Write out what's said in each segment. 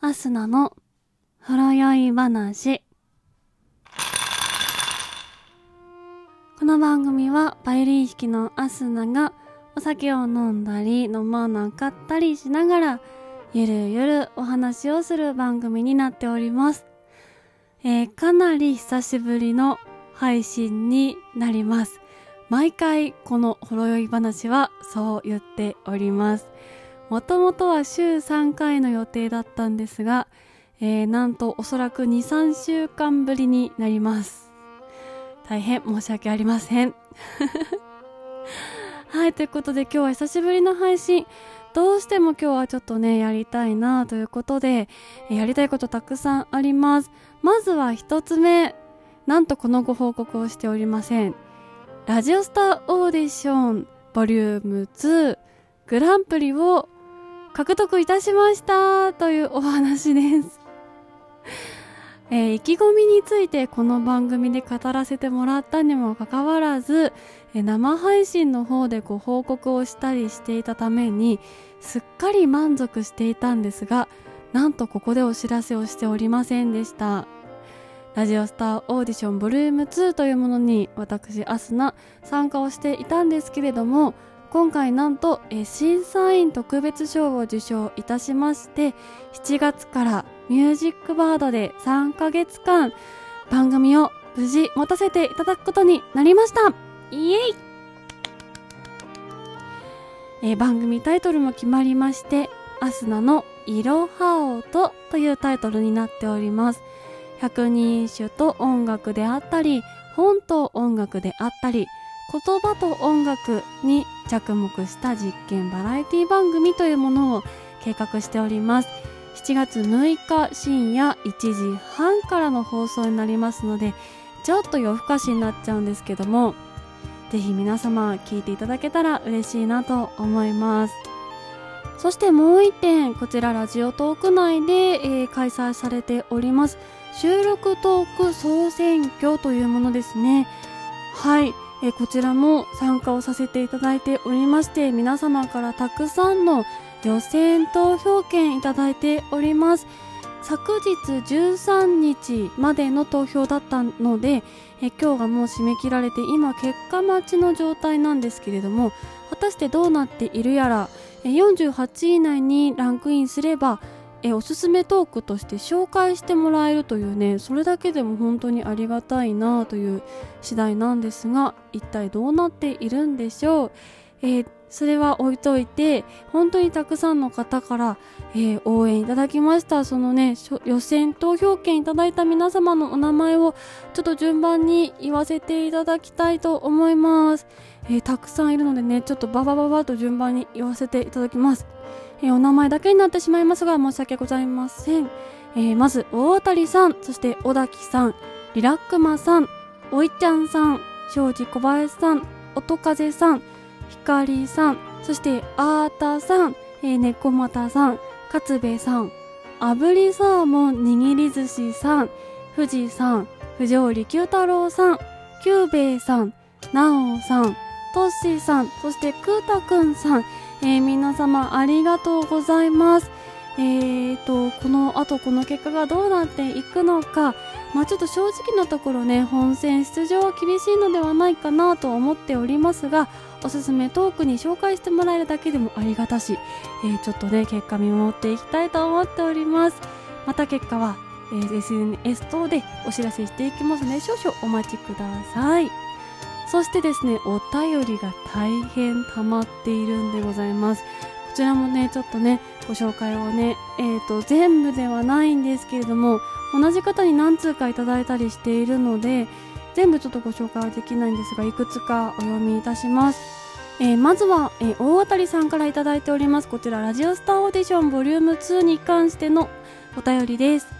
アスナのほろ酔い話。この番組はバイオリン弾きのアスナがお酒を飲んだり飲まなかったりしながらゆるゆるお話をする番組になっております。えー、かなり久しぶりの配信になります。毎回このほろ酔い話はそう言っております。もともとは週3回の予定だったんですが、えー、なんとおそらく2、3週間ぶりになります。大変申し訳ありません。はい、ということで今日は久しぶりの配信。どうしても今日はちょっとね、やりたいなということで、やりたいことたくさんあります。まずは一つ目。なんとこのご報告をしておりません。ラジオスターオーディションボリューム2グランプリを獲得いたしましたというお話です。えー、意気込みについてこの番組で語らせてもらったにもかかわらず、えー、生配信の方でご報告をしたりしていたためにすっかり満足していたんですがなんとここでお知らせをしておりませんでした。ラジオスターオーディションボリューム2というものに私アスナ参加をしていたんですけれども今回なんとえ審査員特別賞を受賞いたしまして7月からミュージックバードで3ヶ月間番組を無事持たせていただくことになりました。イエイ。え番組タイトルも決まりましてアスナのいろはおとというタイトルになっております。百人一首と音楽であったり本と音楽であったり言葉と音楽に着目した実験バラエティ番組というものを計画しております。7月6日深夜1時半からの放送になりますのでちょっと夜更かしになっちゃうんですけどもぜひ皆様聞いていただけたら嬉しいなと思います。そしてもう一点こちらラジオトーク内で、えー、開催されております。収録トーク総選挙というものですね。はい。えこちらも参加をさせていただいておりまして皆様からたくさんの予選投票券いただいております。昨日13日までの投票だったのでえ今日がもう締め切られて今結果待ちの状態なんですけれども果たしてどうなっているやら48位以内にランクインすればえおすすめトークとして紹介してもらえるというねそれだけでも本当にありがたいなという次第なんですが一体どうなっているんでしょう、えー、それは置いといて本当にたくさんの方から、えー、応援いただきました。そのね予選投票権いただいた皆様のお名前をちょっと順番に言わせていただきたいと思います、えー、たくさんいるのでねちょっとババババと順番に言わせていただきます。えお名前だけになってしまいますが申し訳ございません、えー、まず大当さんそして小滝さんリラックマさんおいちゃんさん庄司小林さん音風さんひかりさんそしてあーたさん、えー、猫又さん勝部さん炙りサーモン握り寿司さん富士さん藤織九太郎さん久兵衛さんなおさんトッシーさんそしてくーたくんさんえー、皆様ありがとうございます。えーと、この後この結果がどうなっていくのか、まあちょっと正直なところね、本戦出場は厳しいのではないかなと思っておりますが、おすすめトークに紹介してもらえるだけでもありがたし、えー、ちょっとね、結果見守っていきたいと思っております。また結果は、えー、SNS 等でお知らせしていきますので、少々お待ちください。そしてですね、お便りが大変溜まっているんでございます。こちらもね、ちょっとね、ご紹介をね、えっ、ー、と、全部ではないんですけれども、同じ方に何通かいただいたりしているので、全部ちょっとご紹介はできないんですが、いくつかお読みいたします。えー、まずは、えー、大当たりさんからいただいております。こちら、ラジオスターオーディションボリューム2に関してのお便りです。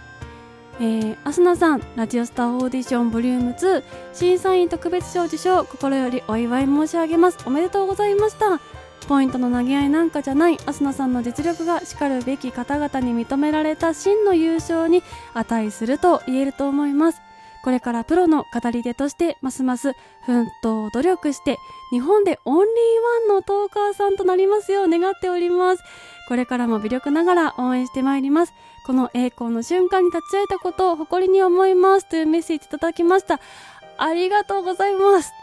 えー、アスナさん、ラジオスターオーディションボリューム2、審査員特別賞受賞、心よりお祝い申し上げます。おめでとうございました。ポイントの投げ合いなんかじゃないアスナさんの実力がしかるべき方々に認められた真の優勝に値すると言えると思います。これからプロの語り手としてますます奮闘努力して日本でオンリーワンのトーカーさんとなりますよう願っておりますこれからも微力ながら応援してまいります。この栄光の瞬間に立ち会えたことを誇りに思いますというメッセージいただきました。ありがとうございます。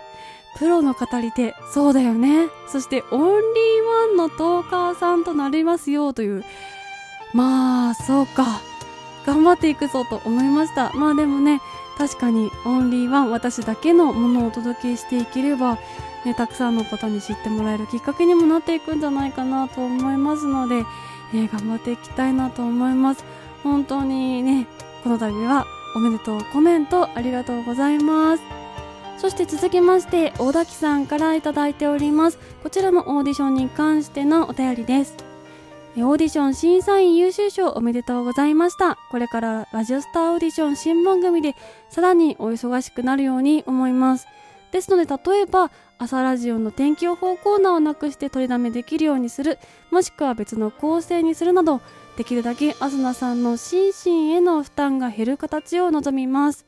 プロの語り手そうだよね。そしてオンリーワンのトーカーさんとなりますよという。まあそうか。頑張っていくぞと思いました。まあでもね確かにオンリーワン私だけのものをお届けしていければ、ね、たくさんの方に知ってもらえるきっかけにもなっていくんじゃないかなと思いますので、ね、頑張っていきたいなと思います本当にねこの度はおめでとうコメントありがとうございますそして続きまして大滝さんからいただいておりますこちらもオーディションに関してのお便りですオーディション審査員優秀賞おめでとうございました。これからラジオスターオーディション新番組でさらにお忙しくなるように思います。ですので例えば朝ラジオの天気予報コーナーをなくして取りだめできるようにするもしくは別の構成にするなどできるだけあすなさんの心身への負担が減る形を望みます。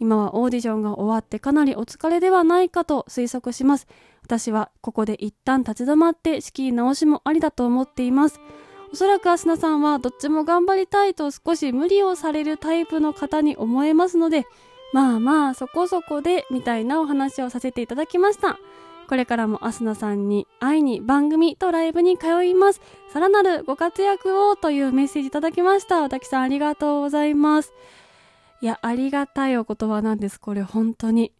今はオーディションが終わってかなりお疲れではないかと推測します。私はここで一旦立ち止まって仕切り直しもありだと思っています。おそらくアスナさんはどっちも頑張りたいと少し無理をされるタイプの方に思えますので、まあまあそこそこでみたいなお話をさせていただきました。これからもアスナさんに会いに番組とライブに通います。さらなるご活躍をというメッセージいただきました。私さんありがとうございます。いや、ありがたいお言葉なんです。これ本当に。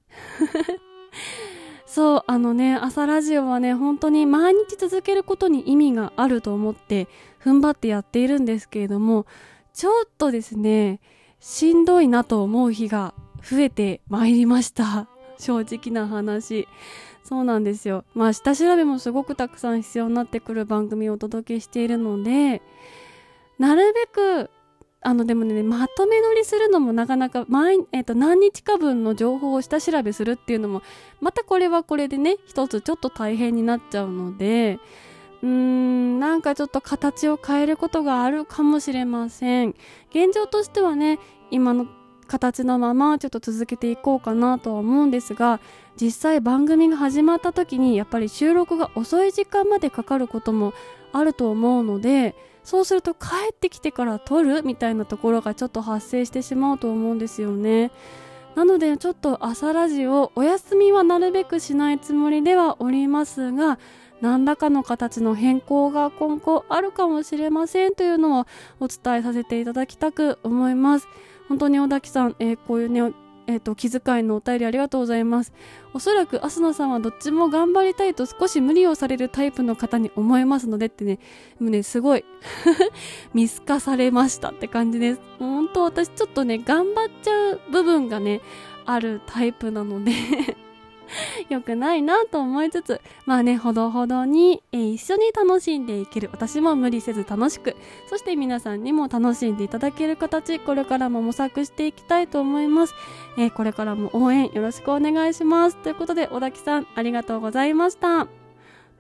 そう、あのね、朝ラジオはね、本当に毎日続けることに意味があると思って、踏ん張ってやっているんですけれども、ちょっとですね、しんどいなと思う日が増えてまいりました。正直な話。そうなんですよ。まあ、下調べもすごくたくさん必要になってくる番組をお届けしているので、なるべくあのでもねまとめ撮りするのもなかなか毎、えーと、何日か分の情報を下調べするっていうのもまたこれはこれでね一つちょっと大変になっちゃうのでうーんなんかちょっと形を変えることがあるかもしれません現状としてはね今の形のままちょっと続けていこうかなとは思うんですが実際番組が始まった時にやっぱり収録が遅い時間までかかることもあると思うのでそうすると帰ってきてから撮るみたいなところがちょっと発生してしまうと思うんですよね。なのでちょっと朝ラジオお休みはなるべくしないつもりではおりますが何らかの形の変更が今後あるかもしれませんというのをお伝えさせていただきたく思います。本当に尾崎さん、えー、こういうねえーと、気遣いのお便りありがとうございます。おそらくアスナさんはどっちも頑張りたいと少し無理をされるタイプの方に思えますのでってねもうねすごい 見透かされましたって感じです。本当私ちょっとね頑張っちゃう部分がねあるタイプなので 良くないなと思いつつ、まあね、ほどほどに、えー、一緒に楽しんでいける。私も無理せず楽しく、そして皆さんにも楽しんでいただける形、これからも模索していきたいと思います。えー、これからも応援よろしくお願いします。ということで、小滝さん、ありがとうございました。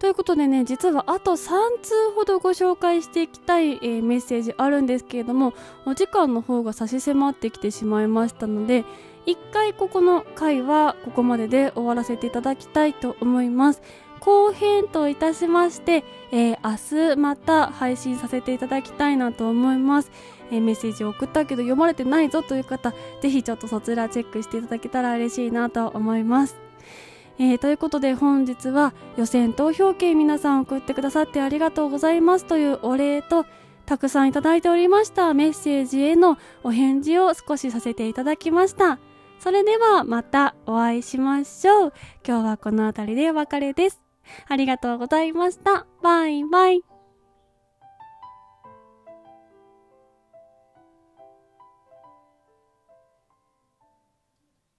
ということでね、実はあと3通ほどご紹介していきたい、えー、メッセージあるんですけれども、お時間の方が差し迫ってきてしまいましたので、一回ここの回はここまでで終わらせていただきたいと思います。後編といたしまして、えー、明日また配信させていただきたいなと思います、えー、メッセージを送ったけど読まれてないぞという方ぜひちょっとそちらチェックしていただけたら嬉しいなと思います。えー、ということで本日は予選投票権皆さん送ってくださってありがとうございますというお礼とたくさんいただいておりましたメッセージへのお返事を少しさせていただきました。それではまたお会いしましょう。今日はこの辺りでお別れです。ありがとうございました。バイバイ。